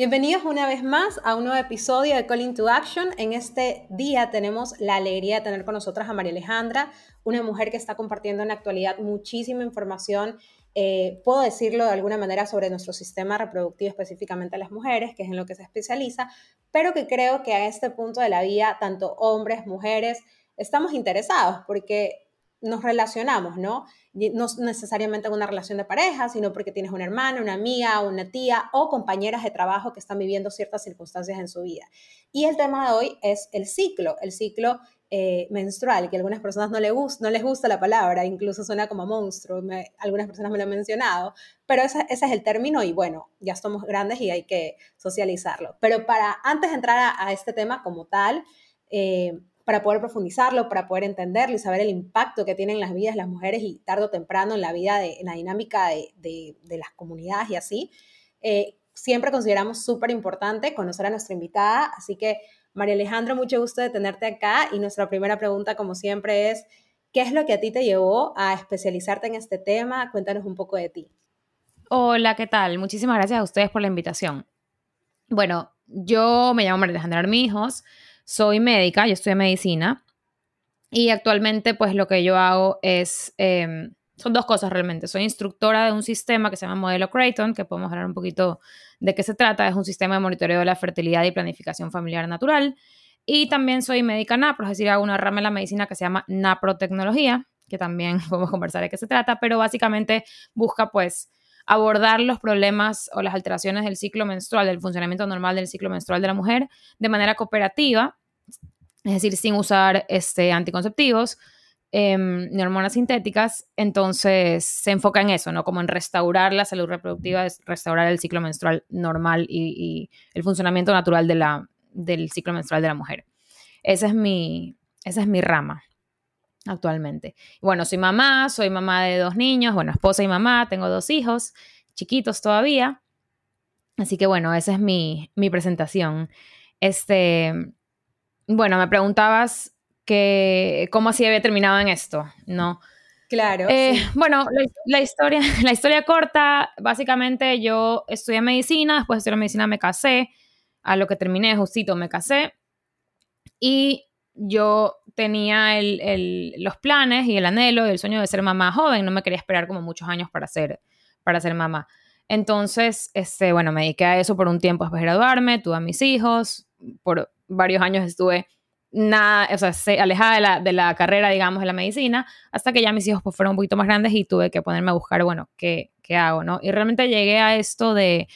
Bienvenidos una vez más a un nuevo episodio de Calling to Action. En este día tenemos la alegría de tener con nosotras a María Alejandra, una mujer que está compartiendo en la actualidad muchísima información, eh, puedo decirlo de alguna manera, sobre nuestro sistema reproductivo, específicamente las mujeres, que es en lo que se especializa, pero que creo que a este punto de la vida, tanto hombres, mujeres, estamos interesados porque nos relacionamos, ¿no? No necesariamente en una relación de pareja, sino porque tienes una hermana, una amiga, una tía o compañeras de trabajo que están viviendo ciertas circunstancias en su vida. Y el tema de hoy es el ciclo, el ciclo eh, menstrual, que a algunas personas no, le no les gusta la palabra, incluso suena como monstruo, algunas personas me lo han mencionado, pero ese, es el término y bueno, ya somos grandes y hay que socializarlo. Pero para, antes de entrar a, este tema como tal, eh, para poder profundizarlo, para poder entenderlo y saber el impacto que tienen las vidas de las mujeres y tarde o temprano en la vida, de, en la dinámica de, las comunidades y así. Eh, siempre consideramos súper importante conocer a nuestra invitada, así que María Alejandra, mucho gusto de tenerte acá y nuestra primera pregunta, como siempre, es, ¿qué es lo que a ti te llevó a especializarte en este tema? Cuéntanos un poco de ti. Hola, ¿qué tal? Muchísimas gracias a ustedes por la invitación. Bueno, yo me llamo María Alejandra Armijos, soy médica, yo estudié medicina y actualmente pues lo que yo hago es, em, son dos cosas realmente. Soy instructora de un sistema que se llama Modelo Creighton, que podemos hablar un poquito de qué se trata. Es un sistema de monitoreo de la fertilidad y planificación familiar natural. Y también soy médica NAPRO, es decir, hago una rama en la medicina que se llama NAPRO-tecnología, que también podemos conversar de qué se trata, pero básicamente busca pues abordar los problemas o las alteraciones del ciclo menstrual, del funcionamiento normal del ciclo menstrual de la mujer de manera cooperativa es decir, sin usar este, anticonceptivos em, ni hormonas sintéticas, entonces se enfoca en eso, ¿no? Como en restaurar la salud reproductiva, restaurar el ciclo menstrual normal y, el funcionamiento natural de la, del ciclo menstrual de la mujer. Esa es mi, esa es mi rama actualmente. Bueno, soy mamá, soy mamá de dos niños, bueno, esposa y mamá, tengo dos hijos, chiquitos todavía. Así que bueno, esa es mi, mi presentación. Este, bueno, me preguntabas que cómo así había terminado en esto, ¿no? Claro. Eh, bueno, la, historia, la historia corta, básicamente yo estudié medicina, después de estudiar medicina me casé, a lo que terminé justito me casé y yo tenía los planes y el anhelo y el sueño de ser mamá joven, no me quería esperar como muchos años para ser, para ser mamá. Entonces, este, bueno, me dediqué a eso por un tiempo después de graduarme, tuve a mis hijos, por varios años estuve nada, o sea, alejada de la, de la, carrera, digamos, de la medicina, hasta que ya mis hijos pues, fueron un poquito más grandes y tuve que ponerme a buscar, bueno, ¿qué, qué hago? ¿no? Y realmente llegué a esto de,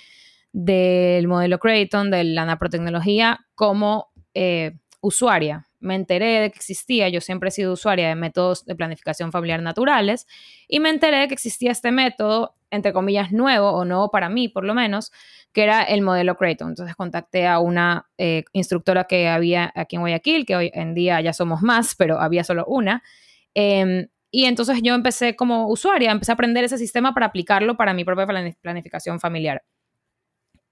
del modelo Creighton, de la naprotecnología, como eh, usuaria. Me enteré de que existía, yo siempre he sido usuaria de métodos de planificación familiar naturales, y me enteré de que existía este método, entre comillas, nuevo, o nuevo para mí por lo menos, que era el modelo Creighton. Entonces contacté a una eh, instructora que había aquí en Guayaquil, que hoy en día ya somos más, pero había solo una. Em, y entonces yo empecé como usuaria, empecé a aprender ese sistema para aplicarlo para mi propia planificación familiar.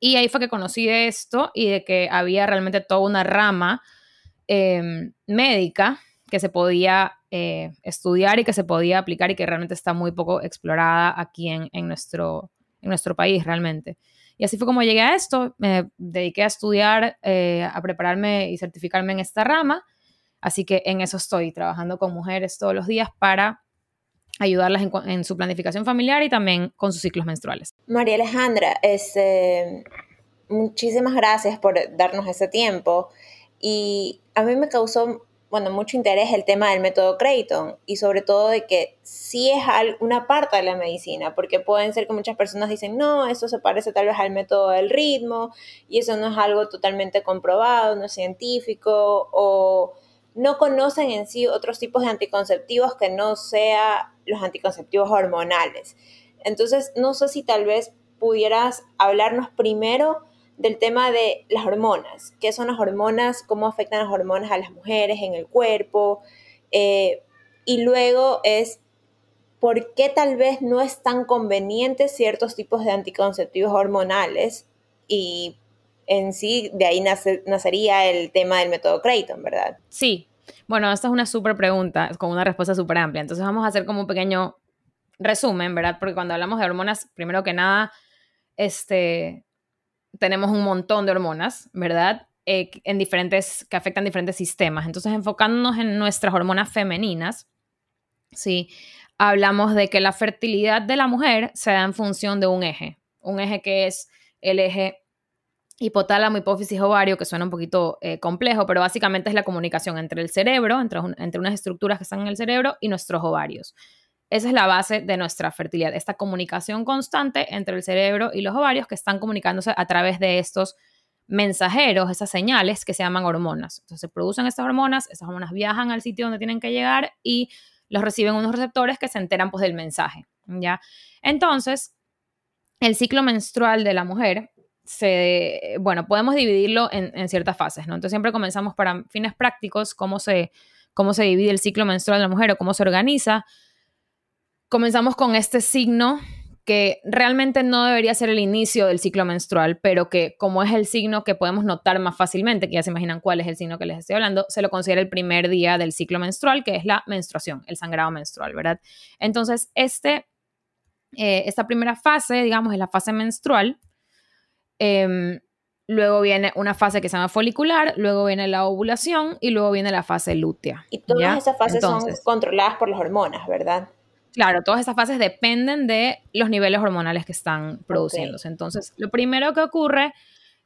Y ahí fue que conocí de esto y de que había realmente toda una rama em, médica que se podía eh, estudiar y que se podía aplicar y que realmente está muy poco explorada aquí en, nuestro, en nuestro país realmente. Y así fue como llegué a esto. Me dediqué a estudiar, eh, a prepararme y certificarme en esta rama. Así que en eso estoy, trabajando con mujeres todos los días para ayudarlas en, su planificación familiar y también con sus ciclos menstruales. María Alejandra, este, muchísimas gracias por darnos ese tiempo. Y a mí me causó bueno, mucho interés el tema del método Creighton y sobre todo de que sí es una parte de la medicina, porque pueden ser que muchas personas dicen, no, eso se parece tal vez al método del ritmo y eso no es algo totalmente comprobado, no es científico o no conocen en sí otros tipos de anticonceptivos que no sea los anticonceptivos hormonales. Entonces, no sé si tal vez pudieras hablarnos primero del tema de las hormonas. ¿Qué son las hormonas? ¿Cómo afectan las hormonas a las mujeres en el cuerpo? Eh, y luego es por qué tal vez no es tan conveniente ciertos tipos de anticonceptivos hormonales y en sí de ahí nacería el tema del método Creighton, ¿verdad? Sí. Bueno, esta es una súper pregunta con una respuesta súper amplia. Entonces vamos a hacer como un pequeño resumen, ¿verdad? Porque cuando hablamos de hormonas, primero que nada, este, tenemos un montón de hormonas, ¿verdad? Eh, en diferentes, que afectan diferentes sistemas. Entonces, enfocándonos en nuestras hormonas femeninas, sí, hablamos de que la fertilidad de la mujer se da en función de un eje, un eje que es el eje hipotálamo, hipófisis, ovario, que suena un poquito eh, complejo, pero básicamente es la comunicación entre el cerebro, entre, entre unas estructuras que están en el cerebro y nuestros ovarios. Esa es la base de nuestra fertilidad, esta comunicación constante entre el cerebro y los ovarios que están comunicándose a través de estos mensajeros, esas señales que se llaman hormonas. Entonces se producen estas hormonas, esas hormonas viajan al sitio donde tienen que llegar y los reciben unos receptores que se enteran pues del mensaje, ¿ya? Entonces, el ciclo menstrual de la mujer se, bueno, podemos dividirlo en, ciertas fases, ¿no? Entonces siempre comenzamos para fines prácticos cómo se, cómo se divide el ciclo menstrual de la mujer o cómo se organiza comenzamos con este signo que realmente no debería ser el inicio del ciclo menstrual, pero que como es el signo que podemos notar más fácilmente, que ya se imaginan cuál es el signo que les estoy hablando, se lo considera el primer día del ciclo menstrual, que es la menstruación, el sangrado menstrual, ¿verdad? Entonces, este, eh, esta primera fase, digamos, es la fase menstrual. Em, luego viene una fase que se llama folicular, luego viene la ovulación y luego viene la fase lútea. Y todas esas fases son controladas por las hormonas, ¿verdad? Claro, todas estas fases dependen de los niveles hormonales que están produciéndose. Entonces, lo primero que ocurre,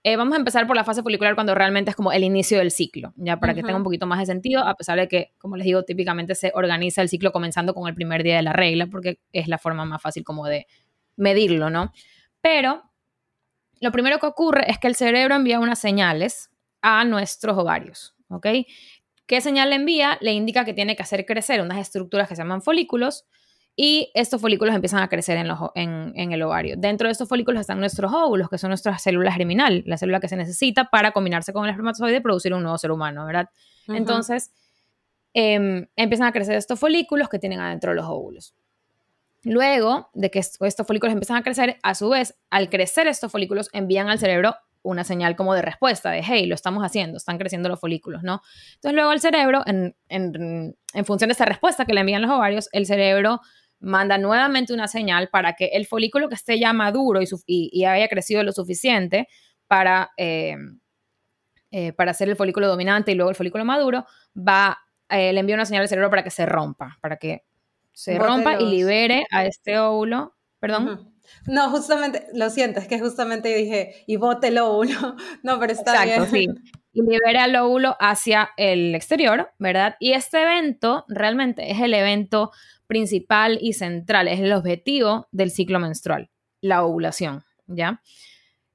eh, vamos a empezar por la fase folicular cuando realmente es como el inicio del ciclo, ya para que tenga un poquito más de sentido, a pesar de que, como les digo, típicamente se organiza el ciclo comenzando con el primer día de la regla, porque es la forma más fácil como de medirlo, ¿no? Pero lo primero que ocurre es que el cerebro envía unas señales a nuestros ovarios, ¿ok? ¿Qué señal le envía? Le indica que tiene que hacer crecer unas estructuras que se llaman folículos, y estos folículos empiezan a crecer en, el ovario. Dentro de estos folículos están nuestros óvulos, que son nuestras células germinal, la célula que se necesita para combinarse con el espermatozoide y producir un nuevo ser humano, ¿verdad? Entonces, em, empiezan a crecer estos folículos que tienen adentro los óvulos. Luego de que estos folículos empiezan a crecer, a su vez, al crecer estos folículos, envían al cerebro una señal como de respuesta, de hey, lo estamos haciendo, están creciendo los folículos, ¿no? Entonces luego el cerebro, en, en función de esa respuesta que le envían los ovarios, el cerebro manda nuevamente una señal para que el folículo que esté ya maduro y, haya crecido lo suficiente para, eh, eh, para ser el folículo dominante y luego el folículo maduro, va, eh, le envía una señal al cerebro para que se rompa, para que se rompa y libere a este óvulo. Perdón. No, justamente, lo siento, es que justamente dije, y bote el óvulo. No, pero está Exacto, sí. Y libere al óvulo hacia el exterior, ¿verdad? Y este evento realmente es el evento principal y central, es el objetivo del ciclo menstrual, la ovulación, ¿ya?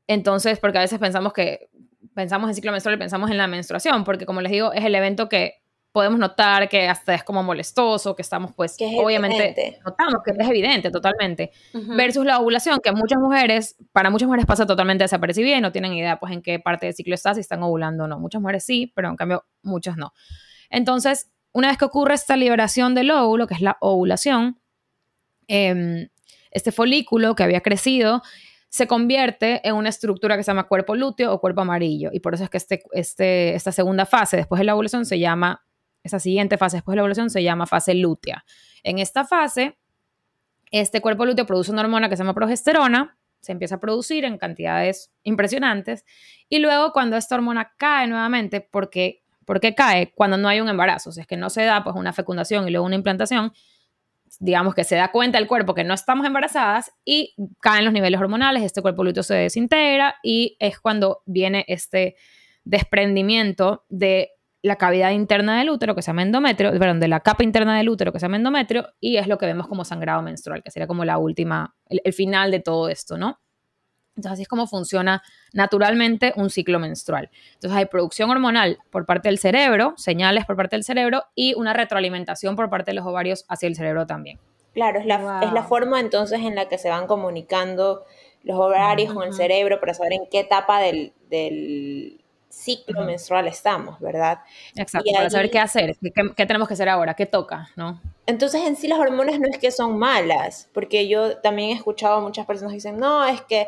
Entonces, porque a veces pensamos que pensamos en ciclo menstrual y pensamos en la menstruación, porque como les digo, es el evento que podemos notar que hasta es como molestoso, que estamos pues obviamente notamos que es evidente totalmente, versus la ovulación, que muchas mujeres, para muchas mujeres pasa totalmente desapercibida y no tienen idea pues en qué parte del ciclo está, si están ovulando o no. Muchas mujeres sí, pero en cambio muchas no. Entonces, una vez que ocurre esta liberación del óvulo, que es la ovulación, em, este folículo que había crecido se convierte en una estructura que se llama cuerpo lúteo o cuerpo amarillo. Y por eso es que este, este, esta segunda fase después de la ovulación se llama, esa siguiente fase después de la ovulación se llama fase lútea. En esta fase, este cuerpo lúteo produce una hormona que se llama progesterona, se empieza a producir en cantidades impresionantes. Y luego cuando esta hormona cae nuevamente, porque ¿Por qué cae? Cuando no hay un embarazo. Si es que no se da pues una fecundación y luego una implantación, digamos que se da cuenta el cuerpo que no estamos embarazadas y caen los niveles hormonales, este cuerpo lúteo se desintegra y es cuando viene este desprendimiento de la cavidad interna del útero que se llama endometrio, perdón, de la capa interna del útero que se llama endometrio y es lo que vemos como sangrado menstrual, que sería como la última, el final de todo esto, ¿no? Entonces así es como funciona naturalmente un ciclo menstrual. Entonces hay producción hormonal por parte del cerebro, señales por parte del cerebro y una retroalimentación por parte de los ovarios hacia el cerebro también. Claro, es la, es la forma entonces en la que se van comunicando los horarios con el cerebro para saber en qué etapa del, ciclo menstrual estamos, ¿verdad? Exacto, para saber qué hacer, qué, tenemos que hacer ahora, qué toca, ¿no? Entonces en sí las hormonas no es que son malas, porque yo también he escuchado a muchas personas que dicen, no, es que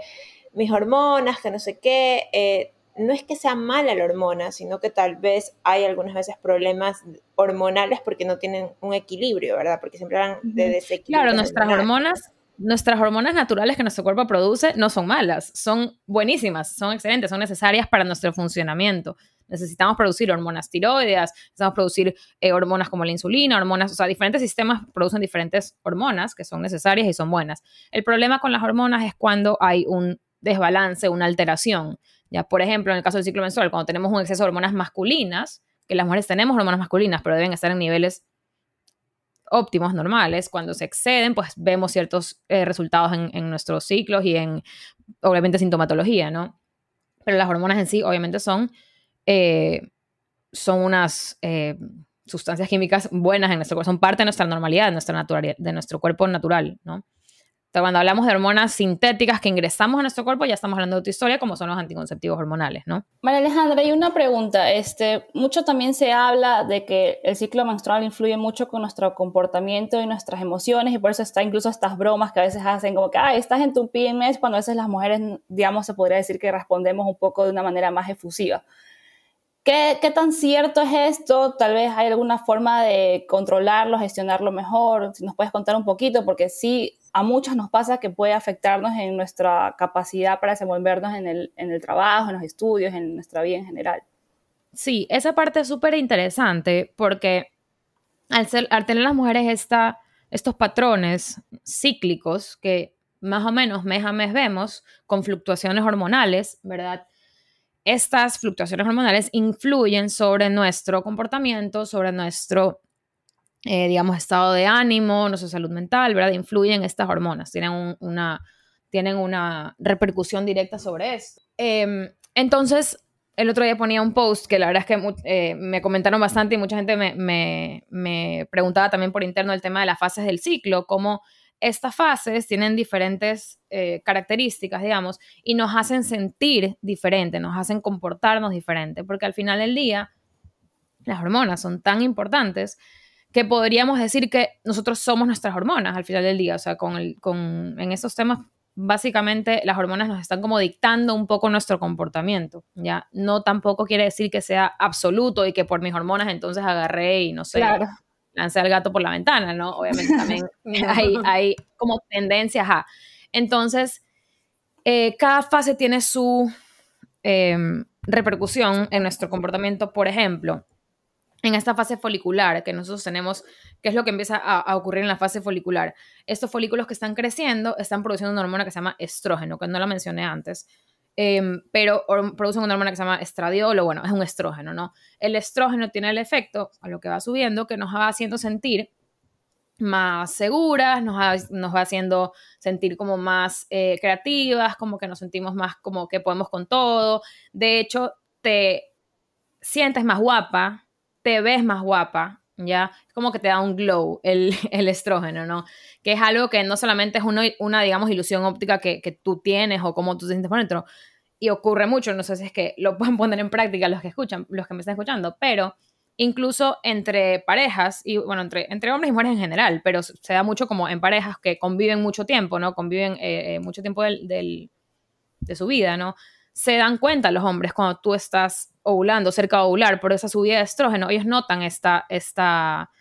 mis hormonas, que no sé qué, eh, no es que sea mala la hormona, sino que tal vez hay algunas veces problemas hormonales porque no tienen un equilibrio, ¿verdad? Porque siempre hablan de desequilibrio. Claro, nuestras hormonas, nuestras hormonas naturales que nuestro cuerpo produce no son malas, son buenísimas, son excelentes, son necesarias para nuestro funcionamiento. Necesitamos producir hormonas tiroideas, necesitamos producir eh, hormonas como la insulina, hormonas, o sea, diferentes sistemas producen diferentes hormonas que son necesarias y son buenas. El problema con las hormonas es cuando hay un desbalance, una alteración. Ya, por ejemplo, en el caso del ciclo menstrual, cuando tenemos un exceso de hormonas masculinas, que las mujeres tenemos hormonas masculinas, pero deben estar en niveles óptimos, normales, cuando se exceden, pues vemos ciertos eh, resultados en, nuestros ciclos y en, obviamente, sintomatología, ¿no? Pero las hormonas en sí, obviamente, son, eh, son unas eh, sustancias químicas buenas en nuestro cuerpo, son parte de nuestra normalidad, de, nuestra de nuestro cuerpo natural, ¿no? Cuando hablamos de hormonas sintéticas que ingresamos a nuestro cuerpo, ya estamos hablando de otra historia, como son los anticonceptivos hormonales, ¿no? María Alejandra, hay una pregunta. Este, mucho también se habla de que el ciclo menstrual influye mucho con nuestro comportamiento y nuestras emociones, y por eso está incluso estas bromas que a veces hacen, como que, ah, estás en tu PMS, cuando a veces las mujeres, digamos, se podría decir que respondemos un poco de una manera más efusiva. ¿Qué, ¿Qué, tan cierto es esto? Tal vez hay alguna forma de controlarlo, gestionarlo mejor. Si nos puedes contar un poquito, porque sí, a muchos nos pasa que puede afectarnos en nuestra capacidad para desenvolvernos en el, en el trabajo, en los estudios, en nuestra vida en general. Sí, esa parte es súper interesante porque al, al, tener las mujeres esta, estos patrones cíclicos que más o menos mes a mes vemos con fluctuaciones hormonales, ¿verdad? Estas fluctuaciones hormonales influyen sobre nuestro comportamiento, sobre nuestro, eh, digamos, estado de ánimo, nuestra salud mental, ¿verdad? Influyen estas hormonas, tienen, una, tienen una repercusión directa sobre esto. Em, entonces, el otro día ponía un post que la verdad es que eh, me comentaron bastante y mucha gente me, me, me, preguntaba también por interno el tema de las fases del ciclo, cómo estas fases tienen diferentes eh, características, digamos, y nos hacen sentir diferente, nos hacen comportarnos diferente, porque al final del día las hormonas son tan importantes que podríamos decir que nosotros somos nuestras hormonas al final del día, o sea, con, el, con en esos temas básicamente las hormonas nos están como dictando un poco nuestro comportamiento, ¿ya? No tampoco quiere decir que sea absoluto y que por mis hormonas entonces agarré y no sé, claro lancé al gato por la ventana, ¿no? Obviamente también hay, hay, como tendencias a... Entonces, eh, cada fase tiene su em, repercusión en nuestro comportamiento. Por ejemplo, en esta fase folicular que nosotros tenemos, ¿qué es lo que empieza a, a, ocurrir en la fase folicular? Estos folículos que están creciendo están produciendo una hormona que se llama estrógeno, que no la mencioné antes. Em, pero producen una hormona que se llama estradiol, bueno, es un estrógeno, ¿no? El estrógeno tiene el efecto, a lo que va subiendo, que nos va haciendo sentir más seguras, nos nos va haciendo sentir como más eh, creativas, como que nos sentimos más como que podemos con todo. De hecho, te sientes más guapa, te ves más guapa, ¿ya? Es como que te da un glow el, el, estrógeno, ¿no? Que es algo que no solamente es una, una digamos, ilusión óptica que, que, tú tienes o cómo tú te sientes por dentro, y ocurre mucho, no sé si es que lo pueden poner en práctica los que escuchan, los que me están escuchando, pero incluso entre parejas, y bueno, entre, entre hombres y mujeres en general, pero se da mucho como en parejas que conviven mucho tiempo, ¿no? Conviven eh, eh, mucho tiempo del, del, de su vida, ¿no? Se dan cuenta los hombres cuando tú estás ovulando, cerca de ovular, por esa subida de estrógeno, ellos notan esta, esta,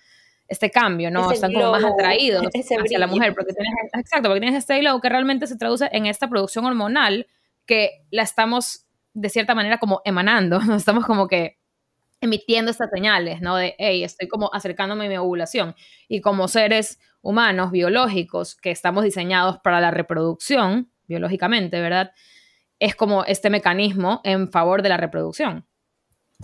este cambio, ¿no? Están como más atraídos hacia la mujer, porque tienes, exacto, porque tienes este glow que realmente se traduce en esta producción hormonal que la estamos de cierta manera como emanando, ¿no? estamos como que emitiendo estas señales, ¿no? De, hey, estoy como acercándome a mi ovulación. Y como seres humanos, biológicos, que estamos diseñados para la reproducción, biológicamente, ¿verdad? Es como este mecanismo en favor de la reproducción.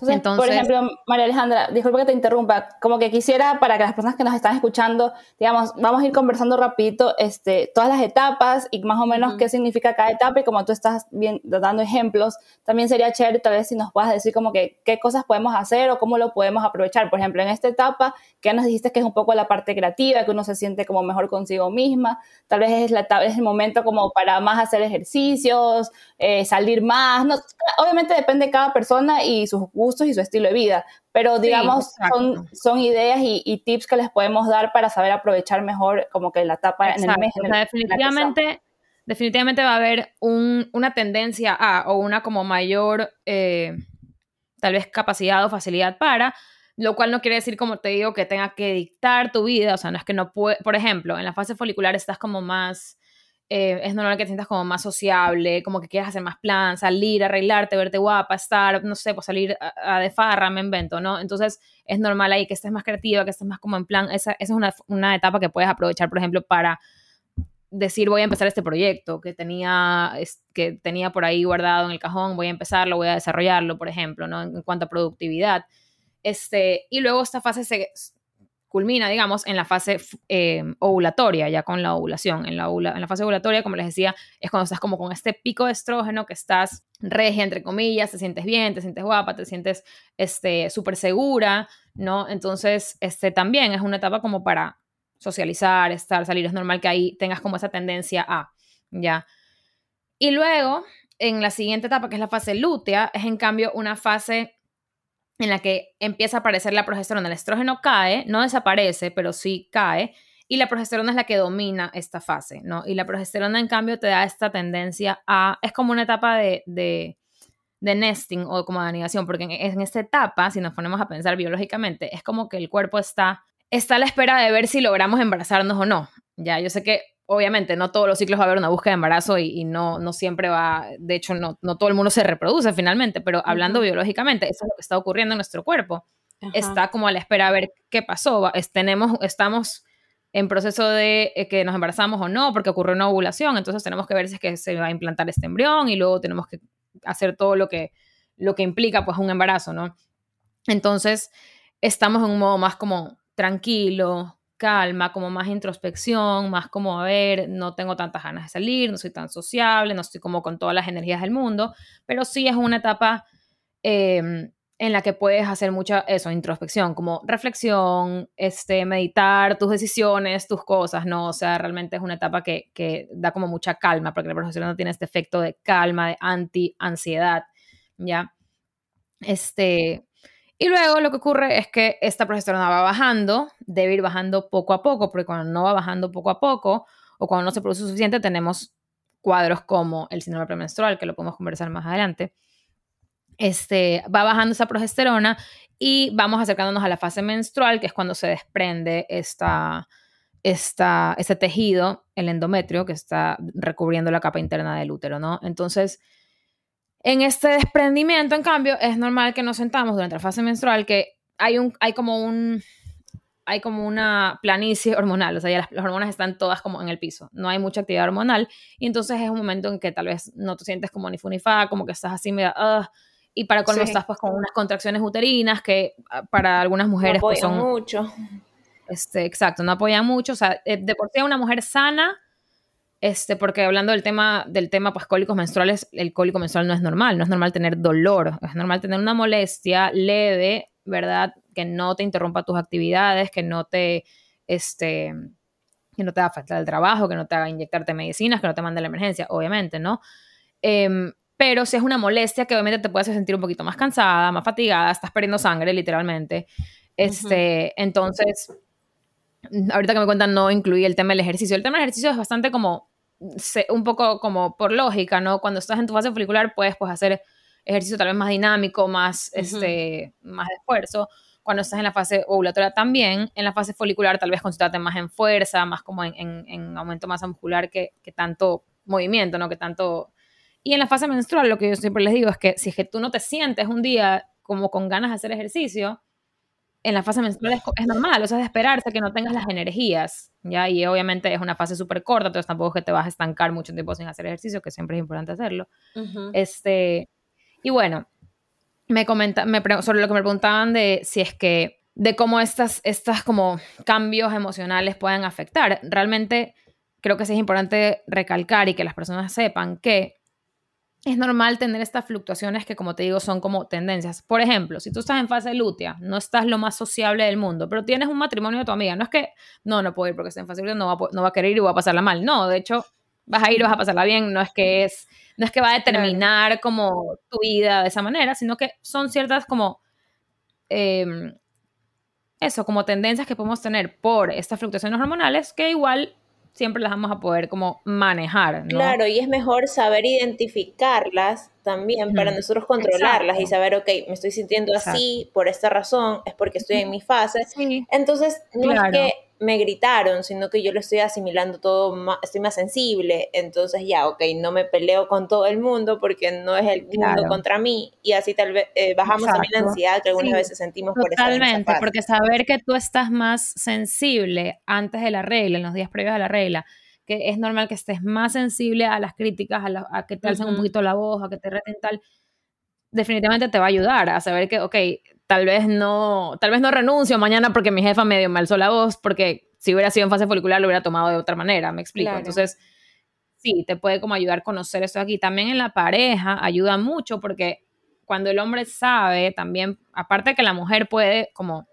Entonces, por ejemplo, María Alejandra, disculpa que te interrumpa, como que quisiera para que las personas que nos están escuchando, digamos, vamos a ir conversando rapidito este, todas las etapas y más o menos qué significa cada etapa y como tú estás bien, dando ejemplos, también sería chévere tal vez si nos puedas decir como que qué cosas podemos hacer o cómo lo podemos aprovechar. Por ejemplo, en esta etapa, que ya nos dijiste que es un poco la parte creativa, que uno se siente como mejor consigo misma, tal vez es, la, es el momento como para más hacer ejercicios, eh, salir más, no, obviamente depende de cada persona y sus gustos y su estilo de vida, pero digamos son, son ideas y, tips que les podemos dar para saber aprovechar mejor como que la etapa en el mes. definitivamente, definitivamente va a haber una tendencia a o una como mayor eh, tal vez capacidad o facilidad para, lo cual no quiere decir, como te digo, que tenga que dictar tu vida, o sea, no es que no puede, por ejemplo, en la fase folicular estás como más eh, es normal que te sientas como más sociable, como que quieras hacer más plan, salir, arreglarte, verte guapa, estar, no sé, pues salir a, de farra, me invento, ¿no? Entonces es normal ahí que estés más creativa, que estés más como en plan, esa, esa es una, etapa que puedes aprovechar, por ejemplo, para decir voy a empezar este proyecto que tenía, que tenía por ahí guardado en el cajón, voy a empezarlo, voy a desarrollarlo, por ejemplo, ¿no? En, cuanto a productividad. Este, y luego esta fase se, culmina, digamos, en la fase eh, ovulatoria, ya con la ovulación. En la, en la fase ovulatoria, como les decía, es cuando estás como con este pico de estrógeno, que estás regia, entre comillas, te sientes bien, te sientes guapa, te sientes este, súper segura, ¿no? Entonces, este, también es una etapa como para socializar, estar, salir. Es normal que ahí tengas como esa tendencia a, ¿ya? Y luego, en la siguiente etapa, que es la fase lútea, es en cambio una fase en la que empieza a aparecer la progesterona. El estrógeno cae, no desaparece, pero sí cae, y la progesterona es la que domina esta fase, ¿no? Y la progesterona, en cambio, te da esta tendencia a, es como una etapa de, de, nesting o como de anidación, porque en, en, esta etapa, si nos ponemos a pensar biológicamente, es como que el cuerpo está, está a la espera de ver si logramos embarazarnos o no. Ya, yo sé que obviamente no todos los ciclos va a haber una búsqueda de embarazo y, no, no siempre va, de hecho no, no, todo el mundo se reproduce finalmente, pero hablando biológicamente, eso es lo que está ocurriendo en nuestro cuerpo. Está como a la espera a ver qué pasó. tenemos, estamos en proceso de eh, que nos embarazamos o no, porque ocurrió una ovulación, entonces tenemos que ver si es que se va a implantar este embrión y luego tenemos que hacer todo lo que, lo que implica pues un embarazo, ¿no? Entonces, estamos en un modo más como tranquilo, calma, como más introspección, más como, a ver, no tengo tantas ganas de salir, no soy tan sociable, no estoy como con todas las energías del mundo, pero sí es una etapa em, en la que puedes hacer mucha, eso, introspección, como reflexión, este, meditar tus decisiones, tus cosas, ¿no? O sea, realmente es una etapa que, que da como mucha calma, porque la profesión no tiene este efecto de calma, de anti-ansiedad, ¿ya? Este, y luego lo que ocurre es que esta progesterona va bajando, debe ir bajando poco a poco, porque cuando no va bajando poco a poco o cuando no se produce suficiente, tenemos cuadros como el síndrome premenstrual, que lo podemos conversar más adelante. Este, va bajando esa progesterona y vamos acercándonos a la fase menstrual, que es cuando se desprende esta, esta, este tejido, el endometrio, que está recubriendo la capa interna del útero, ¿no? Entonces, en este desprendimiento, en cambio, es normal que nos sentamos durante la fase menstrual que hay, un, hay como un hay como una planicie hormonal, o sea, ya las, hormonas están todas como en el piso, no hay mucha actividad hormonal, y entonces es un momento en que tal vez no te sientes como ni funifa, como que estás así medio, y para colmo estás pues con unas contracciones uterinas que ah, para algunas mujeres no pues, son mucho. Este, exacto, no apoyan mucho, o sea, eh, de por sí una mujer sana este, porque hablando del tema, del tema, pues cólicos menstruales, el cólico menstrual no es normal, no es normal tener dolor, es normal tener una molestia leve, ¿verdad? Que no te interrumpa tus actividades, que no te, este, que no te haga falta el trabajo, que no te haga inyectarte medicinas, que no te mande la emergencia, obviamente, ¿no? Em, pero si es una molestia que obviamente te puede hacer sentir un poquito más cansada, más fatigada, estás perdiendo sangre literalmente. Este, entonces, ahorita que me cuentan, no incluí el tema del ejercicio. El tema del ejercicio es bastante como, un poco como por lógica, ¿no? Cuando estás en tu fase folicular puedes pues, hacer ejercicio tal vez más dinámico, más, este, más de esfuerzo. Cuando estás en la fase ovulatoria también, en la fase folicular tal vez concentrarte más en fuerza, más como en, en, aumento masa muscular que, que tanto movimiento, ¿no? Que tanto... Y en la fase menstrual lo que yo siempre les digo es que si es que tú no te sientes un día como con ganas de hacer ejercicio, en la fase menstrual es, normal, o sea, es de esperarse que no tengas las energías, ¿ya? Y obviamente es una fase súper corta, entonces tampoco es que te vas a estancar mucho tiempo sin hacer ejercicio, que siempre es importante hacerlo. este, y bueno, me comenta, me, sobre lo que me preguntaban de si es que, de cómo estas, estas como cambios emocionales pueden afectar. Realmente creo que sí es importante recalcar y que las personas sepan que es normal tener estas fluctuaciones que, como te digo, son como tendencias. Por ejemplo, si tú estás en fase lútea, no estás lo más sociable del mundo, pero tienes un matrimonio de tu amiga, no es que, no, no puedo ir porque está en fase lútea, no va, no va a querer ir y va a pasarla mal. No, de hecho, vas a ir, vas a pasarla bien, no es que es, no es que va a determinar como tu vida de esa manera, sino que son ciertas como, em, eso, como tendencias que podemos tener por estas fluctuaciones hormonales que igual siempre las vamos a poder como manejar. ¿no? Claro, y es mejor saber identificarlas también para nosotros controlarlas y saber, ok, me estoy sintiendo así por esta razón, es porque estoy en mi fase. Entonces, no es que me gritaron, sino que yo lo estoy asimilando todo, más, estoy más sensible, entonces ya, ok, no me peleo con todo el mundo porque no es el mundo contra mí. Y así tal vez eh, bajamos también la ansiedad que algunas veces sentimos por Totalmente, porque saber que tú estás más sensible antes de la regla, en los días previos a la regla, que es normal que estés más sensible a las críticas, a, que te alcen un poquito la voz, a que te reten tal, definitivamente te va a ayudar a saber que, ok, tal vez no, tal vez no renuncio mañana porque mi jefa medio me alzó la voz, porque si hubiera sido en fase folicular lo hubiera tomado de otra manera, me explico. Entonces, sí, te puede como ayudar a conocer esto aquí. También en la pareja ayuda mucho porque cuando el hombre sabe, también, aparte que la mujer puede como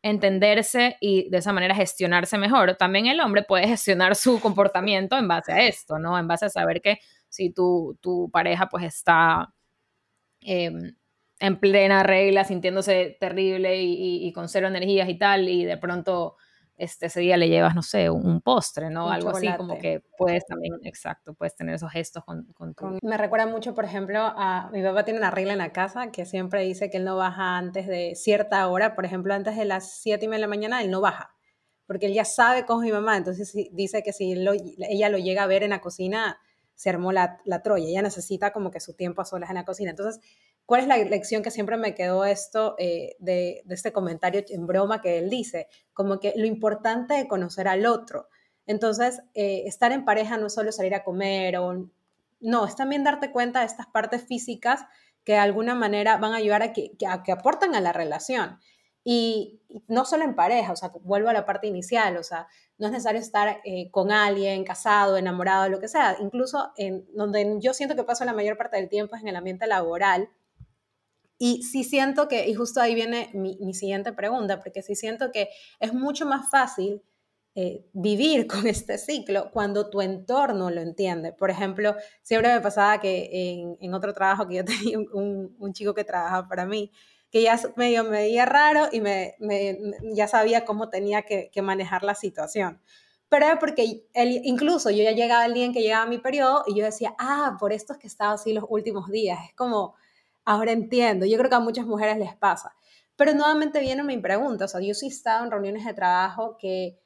entenderse y de esa manera gestionarse mejor, también el hombre puede gestionar su comportamiento en base a esto, ¿no? En base a saber que si tu, tu pareja pues está... Em, en plena regla, sintiéndose terrible y, con cero energías y tal, y de pronto este, ese día le llevas, no sé, un, postre, ¿no? Algo así como que puedes también, exacto, puedes tener esos gestos con, con tu... Me recuerda mucho, por ejemplo, a mi papá tiene una regla en la casa que siempre dice que él no baja antes de cierta hora, por ejemplo, antes de las 7 y media de la mañana, él no baja, porque él ya sabe cómo es mi mamá, entonces dice que si ella lo llega a ver en la cocina, se armó la, la Troya, ella necesita como que su tiempo a solas en la cocina. Entonces, ¿cuál es la lección que siempre me quedó esto eh, de, de, este comentario en broma que él dice? Como que lo importante de conocer al otro. Entonces, eh, estar en pareja no es solo salir a comer o... No, es también darte cuenta de estas partes físicas que de alguna manera van a ayudar a que, a que aportan a la relación. Y no solo en pareja, o sea, vuelvo a la parte inicial, o sea, no es necesario estar eh, con alguien, casado, enamorado, lo que sea. Incluso en donde yo siento que paso la mayor parte del tiempo es en el ambiente laboral. Y sí siento que, y justo ahí viene mi, siguiente pregunta, porque sí siento que es mucho más fácil eh, vivir con este ciclo cuando tu entorno lo entiende. Por ejemplo, siempre me pasaba que en, en otro trabajo que yo tenía un, un chico que trabajaba para mí, que ya medio me veía raro y me, ya sabía cómo tenía que, manejar la situación. Pero era porque él, incluso yo ya llegaba el día en que llegaba mi periodo y yo decía, ah, por esto es que estaba así los últimos días. Es como, ahora entiendo. Yo creo que a muchas mujeres les pasa. Pero nuevamente viene mi pregunta, o sea, yo sí he estado en reuniones de trabajo que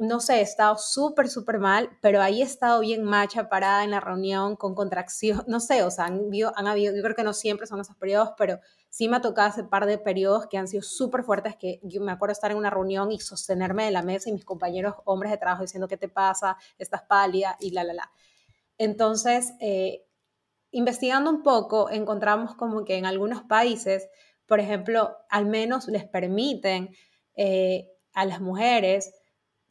no sé, he estado súper, súper mal, pero ahí he estado bien macha, parada en la reunión, con contracción, no sé, o sea, han, habido, yo creo que no siempre son esos periodos, pero sí me ha tocado ese par de periodos que han sido súper fuertes, que yo me acuerdo estar en una reunión y sostenerme de la mesa y mis compañeros hombres de trabajo diciendo, ¿qué te pasa? Estás pálida y la, la, la. Entonces, eh, investigando un poco, encontramos como que en algunos países, por ejemplo, al menos les permiten eh, a las mujeres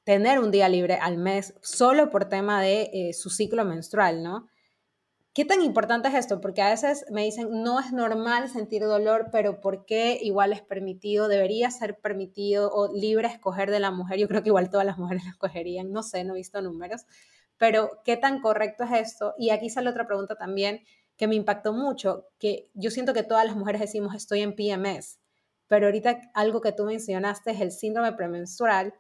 tener un día libre al mes solo por tema de eh, su ciclo menstrual, ¿no? ¿Qué tan importante es esto? Porque a veces me dicen, no es normal sentir dolor, pero ¿por qué igual es permitido? Debería ser permitido o libre escoger de la mujer. Yo creo que igual todas las mujeres lo escogerían, no sé, no he visto números, pero ¿qué tan correcto es esto? Y aquí sale otra pregunta también que me impactó mucho, que yo siento que todas las mujeres decimos estoy en PMS, pero ahorita algo que tú mencionaste es el síndrome premenstrual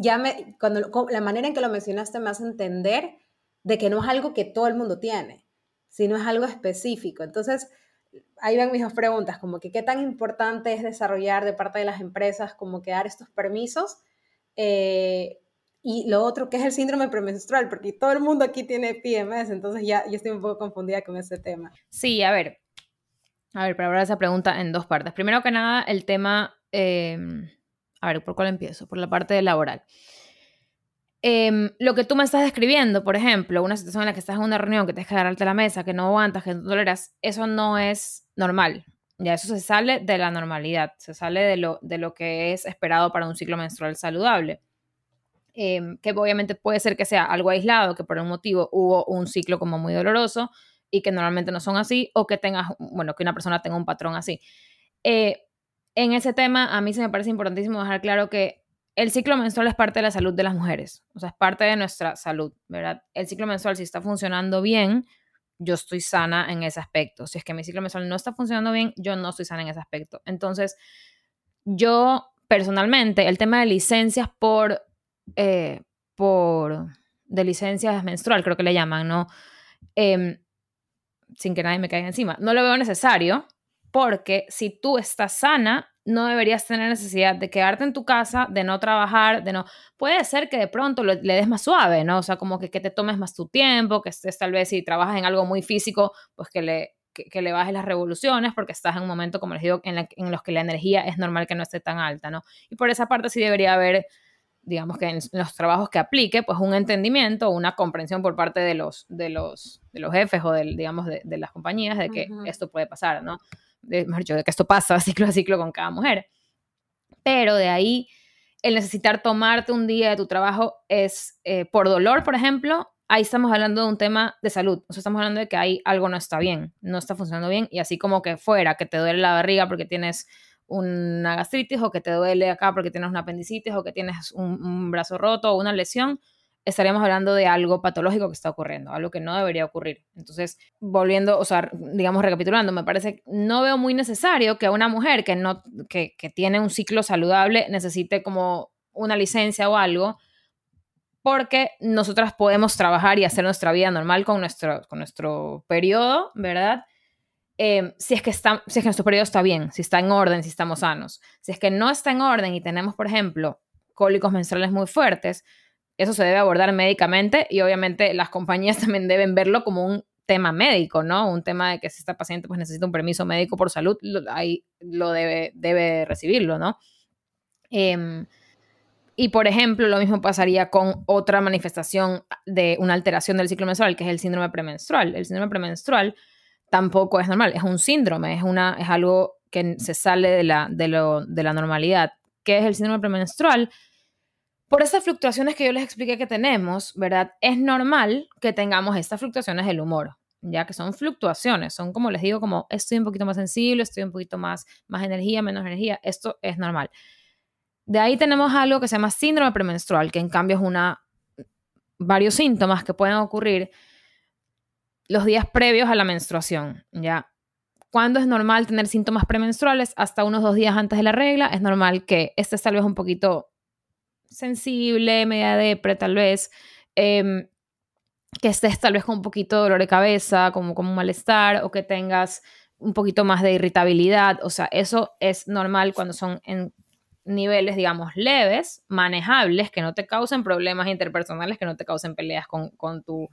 ya me, cuando la manera en que lo mencionaste me hace entender de que no es algo que todo el mundo tiene, sino es algo específico. Entonces, ahí van mis dos preguntas, como que qué tan importante es desarrollar de parte de las empresas como que dar estos permisos eh, y lo otro que es el síndrome premenstrual, porque todo el mundo aquí tiene PMS, entonces ya yo estoy un poco confundida con ese tema. Sí, a ver, a ver, para hablar esa pregunta en dos partes. Primero que nada, el tema... Em, a ver, ¿por cuál empiezo? Por la parte laboral. Em, lo que tú me estás describiendo, por ejemplo, una situación en la que estás en una reunión, que dejas que agarrarte la mesa, que no aguantas, que no toleras, eso no es normal. Ya eso se sale de la normalidad, se sale de lo, de lo que es esperado para un ciclo menstrual saludable. Em, que obviamente puede ser que sea algo aislado, que por un motivo hubo un ciclo como muy doloroso y que normalmente no son así, o que tengas, bueno, que una persona tenga un patrón así. Eh, en ese tema, a mí se me parece importantísimo dejar claro que el ciclo menstrual es parte de la salud de las mujeres, o sea, es parte de nuestra salud, ¿verdad? El ciclo menstrual, si está funcionando bien, yo estoy sana en ese aspecto. Si es que mi ciclo menstrual no está funcionando bien, yo no estoy sana en ese aspecto. Entonces, yo personalmente, el tema de licencias por, eh, por, de licencias menstrual, creo que le llaman, ¿no? Em, sin que nadie me caiga encima, no lo veo necesario porque si tú estás sana, no deberías tener necesidad de quedarte en tu casa, de no trabajar, de no... Puede ser que de pronto le des más suave, ¿no? O sea, como que, que, te tomes más tu tiempo, que estés tal vez si trabajas en algo muy físico, pues que le, que, le bajes las revoluciones, porque estás en un momento, como les digo, en, en, los que la energía es normal que no esté tan alta, ¿no? Y por esa parte sí debería haber, digamos que en, los trabajos que aplique, pues un entendimiento, una comprensión por parte de los, de los, de los jefes o, del, digamos, de, de las compañías de que esto puede pasar, ¿no? de, de que esto pasa ciclo a ciclo con cada mujer. Pero de ahí, el necesitar tomarte un día de tu trabajo es eh, por dolor, por ejemplo, ahí estamos hablando de un tema de salud. O sea, estamos hablando de que ahí algo no está bien, no está funcionando bien. Y así como que fuera, que te duele la barriga porque tienes una gastritis o que te duele acá porque tienes una apendicitis o que tienes un, brazo roto o una lesión, estaríamos hablando de algo patológico que está ocurriendo, algo que no debería ocurrir. Entonces, volviendo, o sea, digamos, recapitulando, me parece, no veo muy necesario que una mujer que, no, que, que tiene un ciclo saludable necesite como una licencia o algo, porque nosotras podemos trabajar y hacer nuestra vida normal con nuestro, con nuestro periodo, ¿verdad? Eh, si, es que está, si es que nuestro periodo está bien, si está en orden, si estamos sanos. Si es que no está en orden y tenemos, por ejemplo, cólicos menstruales muy fuertes, eso se debe abordar médicamente y obviamente las compañías también deben verlo como un tema médico, ¿no? Un tema de que si esta paciente pues necesita un permiso médico por salud, ahí lo debe, debe recibirlo, ¿no? Em, y por ejemplo, lo mismo pasaría con otra manifestación de una alteración del ciclo menstrual, que es el síndrome premenstrual. El síndrome premenstrual tampoco es normal, es un síndrome, es, una, es algo que se sale de la, de, lo, de la normalidad. ¿Qué es el síndrome premenstrual? Por estas fluctuaciones que yo les expliqué que tenemos, ¿verdad? Es normal que tengamos estas fluctuaciones del humor, ya que son fluctuaciones, son como les digo, como estoy un poquito más sensible, estoy un poquito más, más energía, menos energía, esto es normal. De ahí tenemos algo que se llama síndrome premenstrual, que en cambio es una, varios síntomas que pueden ocurrir los días previos a la menstruación, ¿ya? ¿Cuándo es normal tener síntomas premenstruales? Hasta unos dos días antes de la regla, es normal que estés tal vez un poquito sensible, media depre tal vez, em, que estés tal vez con un poquito de dolor de cabeza, como, como un malestar, o que tengas un poquito más de irritabilidad, o sea, eso es normal cuando son en niveles, digamos, leves, manejables, que no te causen problemas interpersonales, que no te causen peleas con, con tu,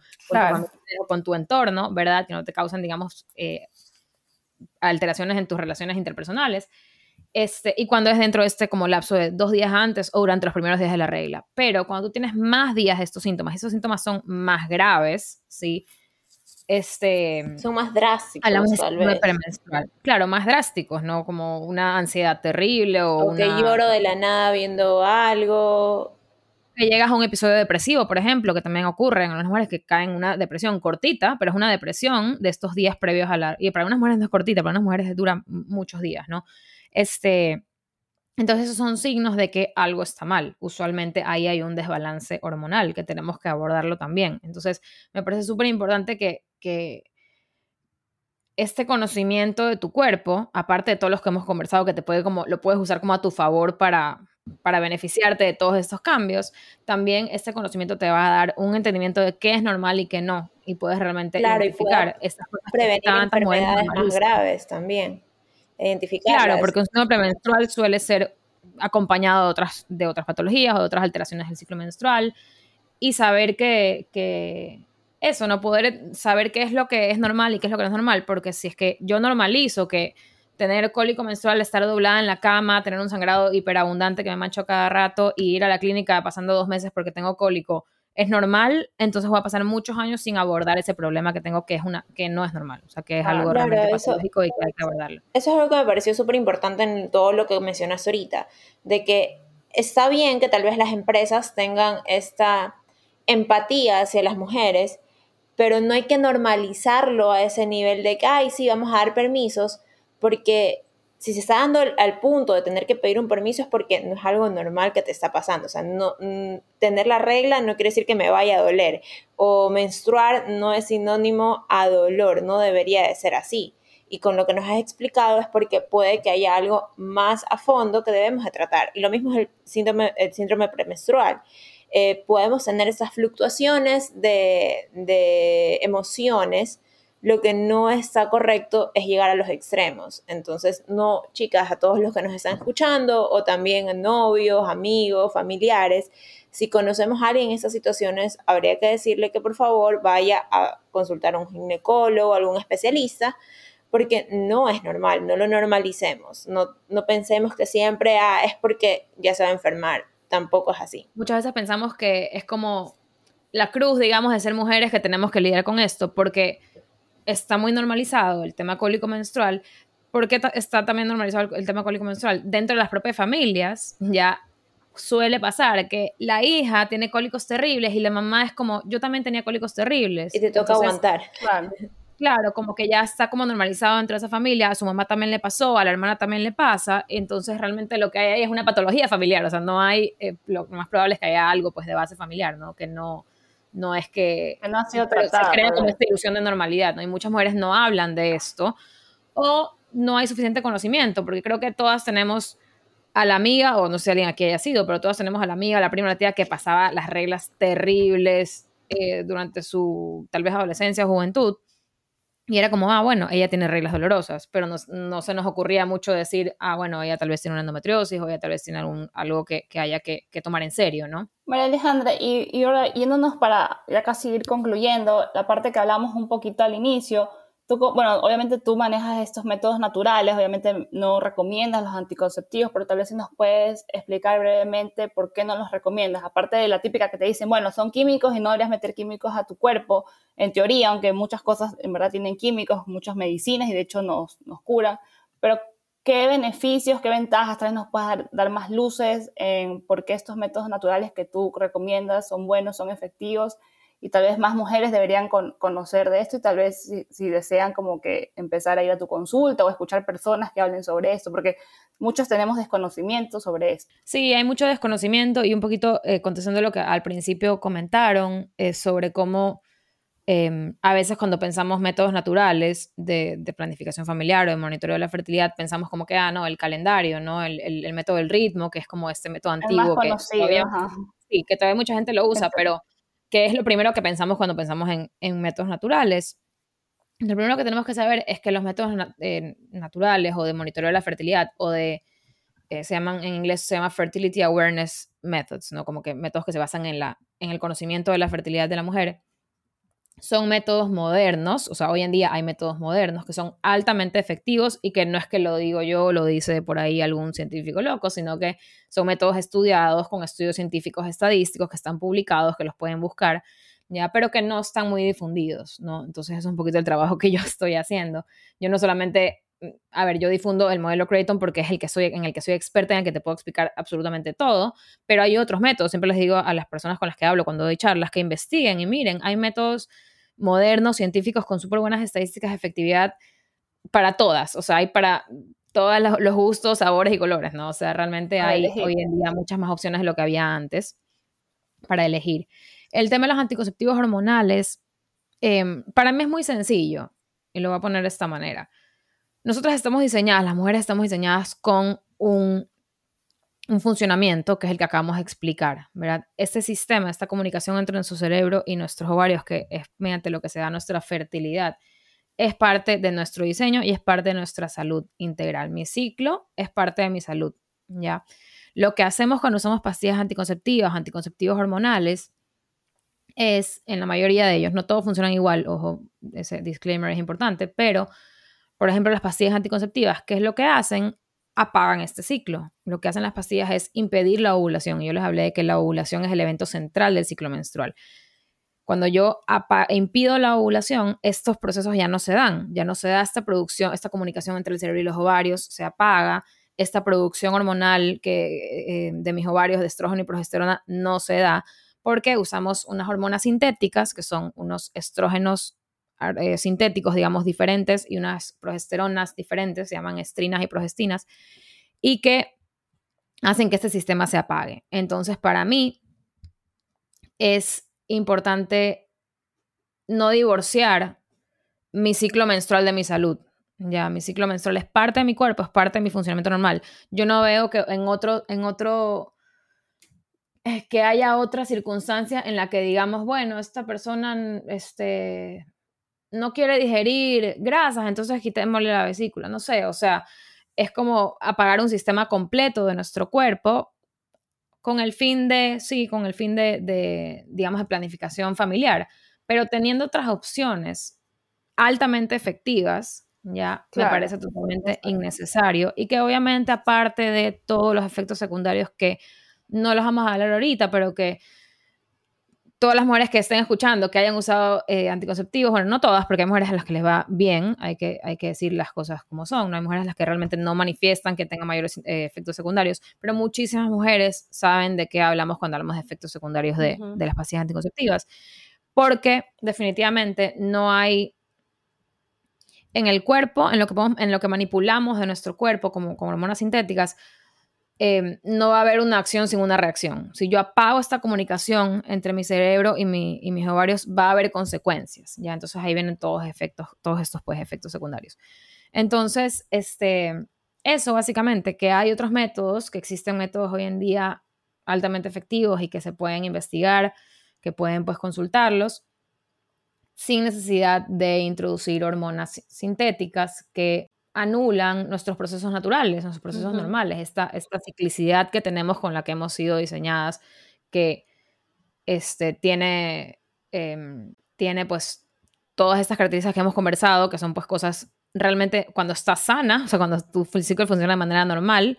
con, tu, entorno, ¿verdad? Que no te causen, digamos, eh, alteraciones en tus relaciones interpersonales. Este, y cuando es dentro de este como lapso de dos días antes o durante los primeros días de la regla. Pero cuando tú tienes más días de estos síntomas, esos síntomas son más graves, ¿sí? Este, son más drásticos, tal vez. Claro, más drásticos, ¿no? Como una ansiedad terrible o, o que lloro de la nada viendo algo. Que llegas a un episodio depresivo, por ejemplo, que también ocurre en las mujeres que caen en una depresión cortita, pero es una depresión de estos días previos a la... Y para unas mujeres no es cortita, para unas mujeres dura muchos días, ¿no? Este, entonces esos son signos de que algo está mal. Usualmente ahí hay un desbalance hormonal que tenemos que abordarlo también. Entonces me parece súper importante que, que este conocimiento de tu cuerpo, aparte de todos los que hemos conversado, que te puede como, lo puedes usar como a tu favor para, para beneficiarte de todos estos cambios, también este conocimiento te va a dar un entendimiento de qué es normal y qué no, y puedes realmente identificar estas cosas prevenir enfermedades más graves también identificar. Claro, porque un síndrome premenstrual suele ser acompañado de otras, de otras patologías o de otras alteraciones del ciclo menstrual y saber que, que eso, no poder saber qué es lo que es normal y qué es lo que no es normal, porque si es que yo normalizo que tener cólico menstrual, estar doblada en la cama, tener un sangrado hiperabundante que me mancho cada rato y ir a la clínica pasando dos meses porque tengo cólico es normal, entonces voy a pasar muchos años sin abordar ese problema que tengo que es una que no es normal, o sea, que es algo realmente patológico y que hay que abordarlo. Eso es algo que me pareció súper importante en todo lo que mencionas ahorita, de que está bien que tal vez las empresas tengan esta empatía hacia las mujeres, pero no hay que normalizarlo a ese nivel de que, ay, sí, vamos a dar permisos, porque si se está dando al punto de tener que pedir un permiso es porque no es algo normal que te está pasando. O sea, no, mm, tener la regla no quiere decir que me vaya a doler. O menstruar no es sinónimo a dolor, no debería de ser así. Y con lo que nos has explicado es porque puede que haya algo más a fondo que debemos de tratar. Y lo mismo es el síndrome, el síndrome premenstrual. Eh, podemos tener esas fluctuaciones de, de emociones lo que no está correcto es llegar a los extremos. Entonces, no, chicas, a todos los que nos están escuchando, o también novios, amigos, familiares, si conocemos a alguien en estas situaciones, habría que decirle que por favor vaya a consultar a un ginecólogo, algún especialista, porque no es normal, no lo normalicemos, no, no pensemos que siempre ah, es porque ya se va a enfermar, tampoco es así. Muchas veces pensamos que es como la cruz, digamos, de ser mujeres que tenemos que lidiar con esto, porque está muy normalizado el tema cólico menstrual. ¿Por qué está también normalizado el tema cólico menstrual? Dentro de las propias familias ya suele pasar que la hija tiene cólicos terribles y la mamá es como, yo también tenía cólicos terribles. Y te toca aguantar. Claro, como que ya está como normalizado dentro de esa familia, a su mamá también le pasó, a la hermana también le pasa, entonces realmente lo que hay ahí es una patología familiar, o sea, no hay, eh, lo más probable es que haya algo pues de base familiar, ¿no? Que no, no es que, no ha sido tratada, se crea como esta ilusión de normalidad, ¿no? Y muchas mujeres no hablan de esto o no hay suficiente conocimiento, porque creo que todas tenemos a la amiga, o no sé alguien aquí haya sido, pero todas tenemos a la amiga, a la prima, la tía que pasaba las reglas terribles eh, durante su tal vez adolescencia o juventud y era como, ah, bueno, ella tiene reglas dolorosas, pero no, no, se nos ocurría mucho decir, ah, bueno, ella tal vez tiene una endometriosis o ella tal vez tiene algún, algo que, que haya que, que, tomar en serio, ¿no? María Alejandra, y, y ahora yéndonos para ya casi ir concluyendo, la parte que hablamos un poquito al inicio, bueno, obviamente tú manejas estos métodos naturales, obviamente no recomiendas los anticonceptivos, pero tal vez si nos puedes explicar brevemente por qué no los recomiendas, aparte de la típica que te dicen, bueno, son químicos y no deberías meter químicos a tu cuerpo, en teoría, aunque muchas cosas en verdad tienen químicos, muchas medicinas y de hecho nos, nos curan, pero ¿qué beneficios, qué ventajas tal vez nos puedes dar, dar más luces en por qué estos métodos naturales que tú recomiendas son buenos, son efectivos? Y tal vez más mujeres deberían conocer de esto y tal vez si, desean como que empezar a ir a tu consulta o escuchar personas que hablen sobre esto, porque muchos tenemos desconocimiento sobre esto. Sí, hay mucho desconocimiento y un poquito eh, contestando lo que al principio comentaron eh, sobre cómo em, a veces cuando pensamos métodos naturales de, planificación familiar o de monitoreo de la fertilidad, pensamos como que, ah, no, el calendario, ¿no? El, el, método del ritmo, que es como este método antiguo. que todavía, sí, que todavía mucha gente lo usa, pero que es lo primero que pensamos cuando pensamos en, métodos naturales. Lo primero que tenemos que saber es que los métodos eh, naturales o de monitoreo de la fertilidad o de, eh, se llaman, en inglés se llama Fertility Awareness Methods, ¿no? Como que métodos que se basan en, la, en el conocimiento de la fertilidad de la mujer son métodos modernos, o sea, hoy en día hay métodos modernos que son altamente efectivos y que no es que lo digo yo, lo dice por ahí algún científico loco, sino que son métodos estudiados con estudios científicos estadísticos que están publicados, que los pueden buscar, ya, pero que no están muy difundidos, ¿no? Entonces es un poquito el trabajo que yo estoy haciendo. Yo no solamente, a ver, yo difundo el modelo Creighton porque es el que soy, en el que soy experta, en el que te puedo explicar absolutamente todo, pero hay otros métodos, siempre les digo a las personas con las que hablo cuando doy charlas que investiguen y miren, hay métodos modernos, científicos con súper buenas estadísticas de efectividad para todas, o sea, hay para todos los gustos, sabores y colores, ¿no? O sea, realmente hay hoy en día muchas más opciones de lo que había antes para elegir. El tema de los anticonceptivos hormonales, em, para mí es muy sencillo, y lo voy a poner de esta manera. Nosotras estamos diseñadas, las mujeres estamos diseñadas con un un funcionamiento que es el que acabamos de explicar, ¿verdad? Este sistema, esta comunicación entre nuestro cerebro y nuestros ovarios, que es mediante lo que se da nuestra fertilidad, es parte de nuestro diseño y es parte de nuestra salud integral. Mi ciclo es parte de mi salud, ¿ya? Lo que hacemos cuando usamos pastillas anticonceptivas, anticonceptivos hormonales, es, en la mayoría de ellos, no todos funcionan igual, ojo, ese disclaimer es importante, pero, por ejemplo, las pastillas anticonceptivas, ¿qué es lo que hacen? apagan este ciclo. Lo que hacen las pastillas es impedir la ovulación. Y yo les hablé de que la ovulación es el evento central del ciclo menstrual. Cuando yo impido la ovulación, estos procesos ya no se dan, ya no se da esta producción, esta comunicación entre el cerebro y los ovarios, se apaga, esta producción hormonal que, eh, de mis ovarios de estrógeno y progesterona no se da porque usamos unas hormonas sintéticas, que son unos estrógenos eh, sintéticos, digamos, diferentes y unas progesteronas diferentes, se llaman estrinas y progestinas, y que hacen que este sistema se apague. Entonces, para mí es importante no divorciar mi ciclo menstrual de mi salud. Ya, mi ciclo menstrual es parte de mi cuerpo, es parte de mi funcionamiento normal. Yo no veo que en otro, en otro, eh, que haya otra circunstancia en la que digamos, bueno, esta persona este, no quiere digerir grasas, entonces quitémosle la vesícula, no sé, o sea, es como apagar un sistema completo de nuestro cuerpo con el fin de, sí, con el fin de, de digamos, de planificación familiar, pero teniendo otras opciones altamente efectivas, ya me parece totalmente. innecesario y que obviamente aparte de todos los efectos secundarios que no los vamos a hablar ahorita, pero que todas las mujeres que estén escuchando que hayan usado eh, anticonceptivos, bueno, no todas, porque hay mujeres a las que les va bien, hay que, hay que decir las cosas como son, no hay mujeres a las que realmente no manifiestan que tengan mayores eh, efectos secundarios, pero muchísimas mujeres saben de qué hablamos cuando hablamos de efectos secundarios de, de las pastillas anticonceptivas, porque definitivamente no hay en el cuerpo, en lo que, en lo que manipulamos de nuestro cuerpo como, como hormonas sintéticas, em, no va a haber una acción sin una reacción. Si yo apago esta comunicación entre mi cerebro y, mi, y mis ovarios, va a haber consecuencias, ¿ya? Entonces ahí vienen todos, efectos, todos estos pues, efectos secundarios. Entonces, este, eso básicamente, que hay otros métodos, que existen métodos hoy en día altamente efectivos y que se pueden investigar, que pueden pues consultarlos, sin necesidad de introducir hormonas sintéticas que anulan nuestros procesos naturales, nuestros procesos normales, esta, esta ciclicidad que tenemos con la que hemos sido diseñadas, que este, tiene, em, tiene pues todas estas características que hemos conversado, que son pues cosas realmente cuando estás sana, o sea, cuando tu ciclo funciona de manera normal,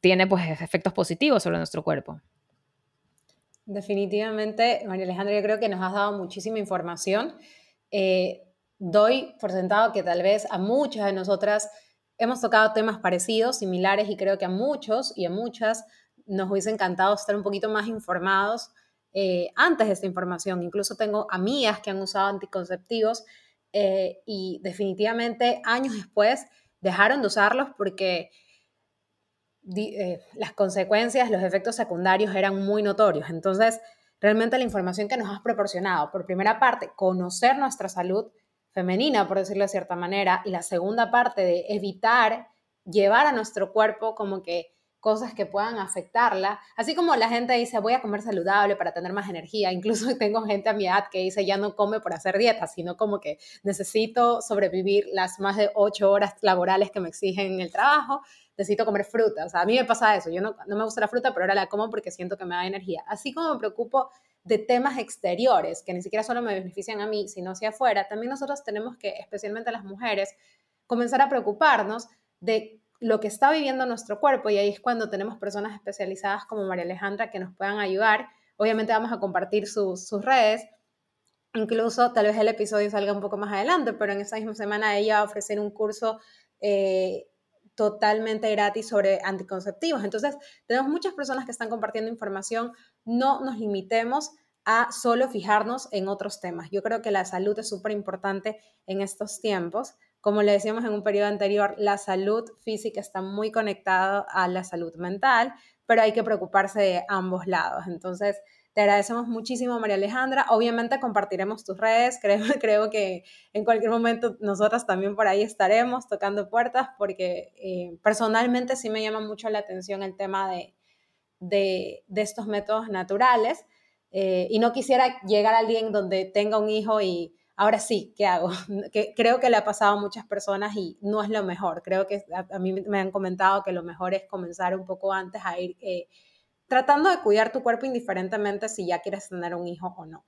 tiene pues efectos positivos sobre nuestro cuerpo. Definitivamente, María Alejandra, yo creo que nos has dado muchísima información. Eh, doy por sentado que tal vez a muchas de nosotras hemos tocado temas parecidos, similares, y creo que a muchos y a muchas nos hubiese encantado estar un poquito más informados eh, antes de esta información. Incluso tengo amigas que han usado anticonceptivos eh, y definitivamente años después dejaron de usarlos porque eh, las consecuencias, los efectos secundarios eran muy notorios. Entonces, realmente la información que nos has proporcionado, por primera parte, conocer nuestra salud femenina, por decirlo de cierta manera, y la segunda parte de evitar llevar a nuestro cuerpo como que cosas que puedan afectarla, así como la gente dice voy a comer saludable para tener más energía, incluso tengo gente a mi edad que dice ya no come por hacer dieta, sino como que necesito sobrevivir las más de ocho horas laborales que me exigen en el trabajo, necesito comer fruta. O sea, a mí me pasa eso. Yo no, no me gusta la fruta, pero ahora la como porque siento que me da energía. Así como me preocupo de temas exteriores, que ni siquiera solo me benefician a mí, sino hacia afuera, también nosotros tenemos que, especialmente las mujeres, comenzar a preocuparnos de lo que está viviendo nuestro cuerpo y ahí es cuando tenemos personas especializadas como María Alejandra que nos puedan ayudar. Obviamente vamos a compartir sus redes, incluso tal vez el episodio salga un poco más adelante, pero en esa misma semana ella va a ofrecer un curso eh, totalmente gratis sobre anticonceptivos. Entonces, tenemos muchas personas que están compartiendo información. No nos limitemos a solo fijarnos en otros temas. Yo creo que la salud es súper importante en estos tiempos. Como le decíamos en un periodo anterior, la salud física está muy conectada a la salud mental, pero hay que preocuparse de ambos lados. Entonces, te agradecemos muchísimo, María Alejandra. Obviamente compartiremos tus redes. Creo, creo que en cualquier momento nosotras también por ahí estaremos tocando puertas porque eh, personalmente sí me llama mucho la atención el tema de, de, estos métodos naturales. Eh, y no quisiera llegar a alguien donde tenga un hijo y ahora sí, ¿qué hago? Que, creo que le ha pasado a muchas personas y no es lo mejor. Creo que a, mí me han comentado que lo mejor es comenzar un poco antes a ir eh, tratando de cuidar tu cuerpo indiferentemente si ya quieres tener un hijo o no.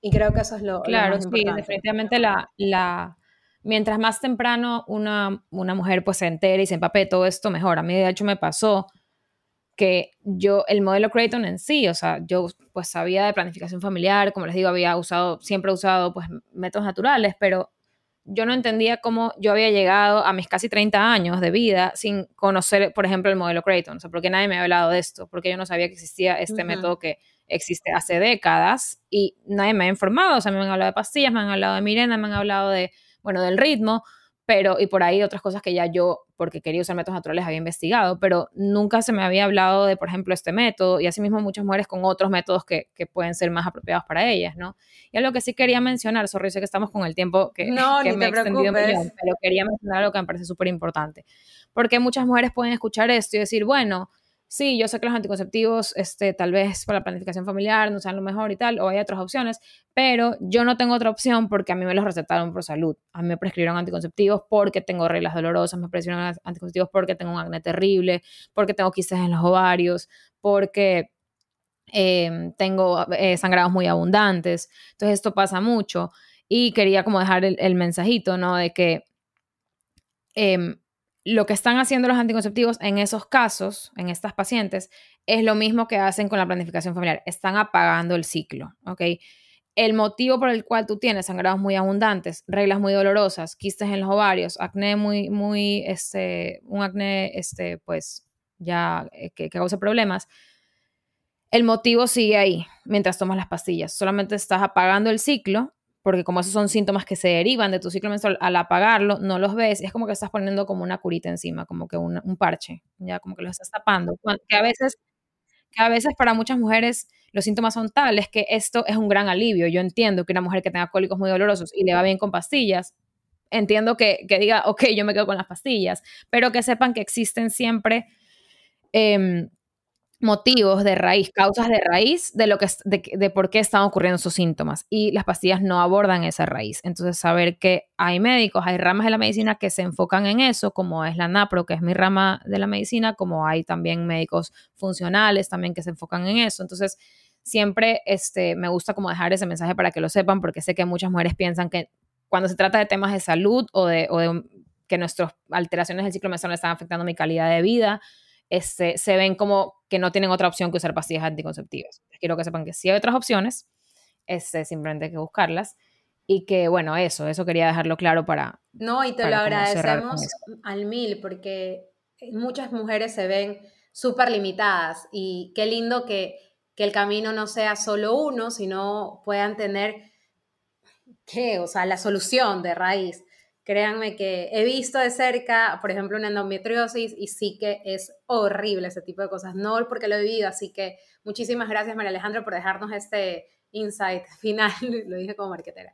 Y creo que eso es lo, claro, lo más sí, definitivamente la, la, mientras más temprano una, una mujer pues se entere y se empape de todo esto, mejor. A mí de hecho me pasó que yo, el modelo Creighton en sí, o sea, yo pues sabía de planificación familiar, como les digo, había usado, siempre he usado pues métodos naturales, pero yo no entendía cómo yo había llegado a mis casi 30 años de vida sin conocer, por ejemplo, el modelo Creighton, o sea, porque nadie me había hablado de esto, porque yo no sabía que existía este método que existe hace décadas y nadie me ha informado, o sea, me han hablado de pastillas, me han hablado de Mirena, me han hablado de, bueno, del ritmo, pero y por ahí otras cosas que ya yo, porque quería usar métodos naturales, había investigado, pero nunca se me había hablado de, por ejemplo, este método y asimismo muchas mujeres con otros métodos que, que pueden ser más apropiados para ellas, ¿no? Y algo que sí quería mencionar, sorry, sé que estamos con el tiempo que, no, que me he te extendido millón, pero quería mencionar algo que me parece súper importante, porque muchas mujeres pueden escuchar esto y decir, bueno, sí, yo sé que los anticonceptivos, este, tal vez para la planificación familiar no sean lo mejor y tal, o hay otras opciones, pero yo no tengo otra opción porque a mí me los recetaron por salud. A mí me prescribieron anticonceptivos porque tengo reglas dolorosas, me prescribieron anticonceptivos porque tengo un acné terrible, porque tengo quistes en los ovarios, porque eh, tengo eh, sangrados muy abundantes. Entonces esto pasa mucho y quería como dejar el, mensajito, ¿no? De que... Eh, lo que están haciendo los anticonceptivos en esos casos, en estas pacientes, es lo mismo que hacen con la planificación familiar. Están apagando el ciclo, ¿ok? El motivo por el cual tú tienes sangrados muy abundantes, reglas muy dolorosas, quistes en los ovarios, acné muy, muy, este, un acné, este, pues, ya eh, que, que causa problemas, el motivo sigue ahí mientras tomas las pastillas. Solamente estás apagando el ciclo porque como esos son síntomas que se derivan de tu ciclo menstrual, al apagarlo no los ves, es como que estás poniendo como una curita encima, como que un, un parche, ya como que lo estás tapando, que a veces que a veces para muchas mujeres los síntomas son tales que esto es un gran alivio. Yo entiendo que una mujer que tenga cólicos muy dolorosos y le va bien con pastillas, entiendo que, que diga, ok, yo me quedo con las pastillas, pero que sepan que existen siempre eh, motivos de raíz, causas de raíz de lo que de, de, por qué están ocurriendo esos síntomas y las pastillas no abordan esa raíz. Entonces, saber que hay médicos, hay ramas de la medicina que se enfocan en eso, como es la NAPRO, que es mi rama de la medicina, como hay también médicos funcionales también que se enfocan en eso. Entonces, siempre este, me gusta como dejar ese mensaje para que lo sepan, porque sé que muchas mujeres piensan que cuando se trata de temas de salud o de, que nuestras alteraciones del ciclo menstrual están afectando mi calidad de vida, este, se ven como que no tienen otra opción que usar pastillas anticonceptivas. Quiero que sepan que sí hay otras opciones, este, simplemente hay que buscarlas. Y que, bueno, eso, eso quería dejarlo claro para... No, y te lo agradecemos al mil, porque muchas mujeres se ven súper limitadas y qué lindo que, que el camino no sea solo uno, sino puedan tener, ¿qué? O sea, la solución de raíz. Créanme que he visto de cerca, por ejemplo, una endometriosis y sí que es horrible ese tipo de cosas, no porque lo he vivido, así que muchísimas gracias María Alejandra por dejarnos este insight final, lo dije como marquetera,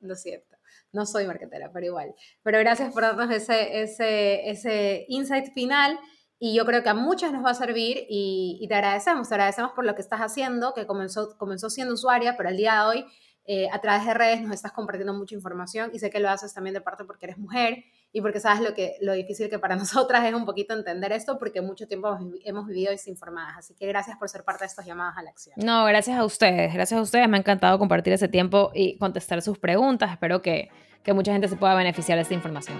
lo siento, no soy marquetera, pero igual, pero gracias por darnos ese, ese, ese insight final y yo creo que a muchas nos va a servir y, y te agradecemos, te agradecemos por lo que estás haciendo, que comenzó, comenzó siendo usuaria, pero el día de hoy eh, a través de redes nos estás compartiendo mucha información y sé que lo haces también de parte porque eres mujer y porque sabes lo, que, lo difícil que para nosotras es un poquito entender esto porque mucho tiempo hemos vivido desinformadas. Así que gracias por ser parte de estos llamadas a la acción. No, gracias a ustedes, gracias a ustedes. Me ha encantado compartir ese tiempo y contestar sus preguntas. Espero que, que mucha gente se pueda beneficiar de esta información.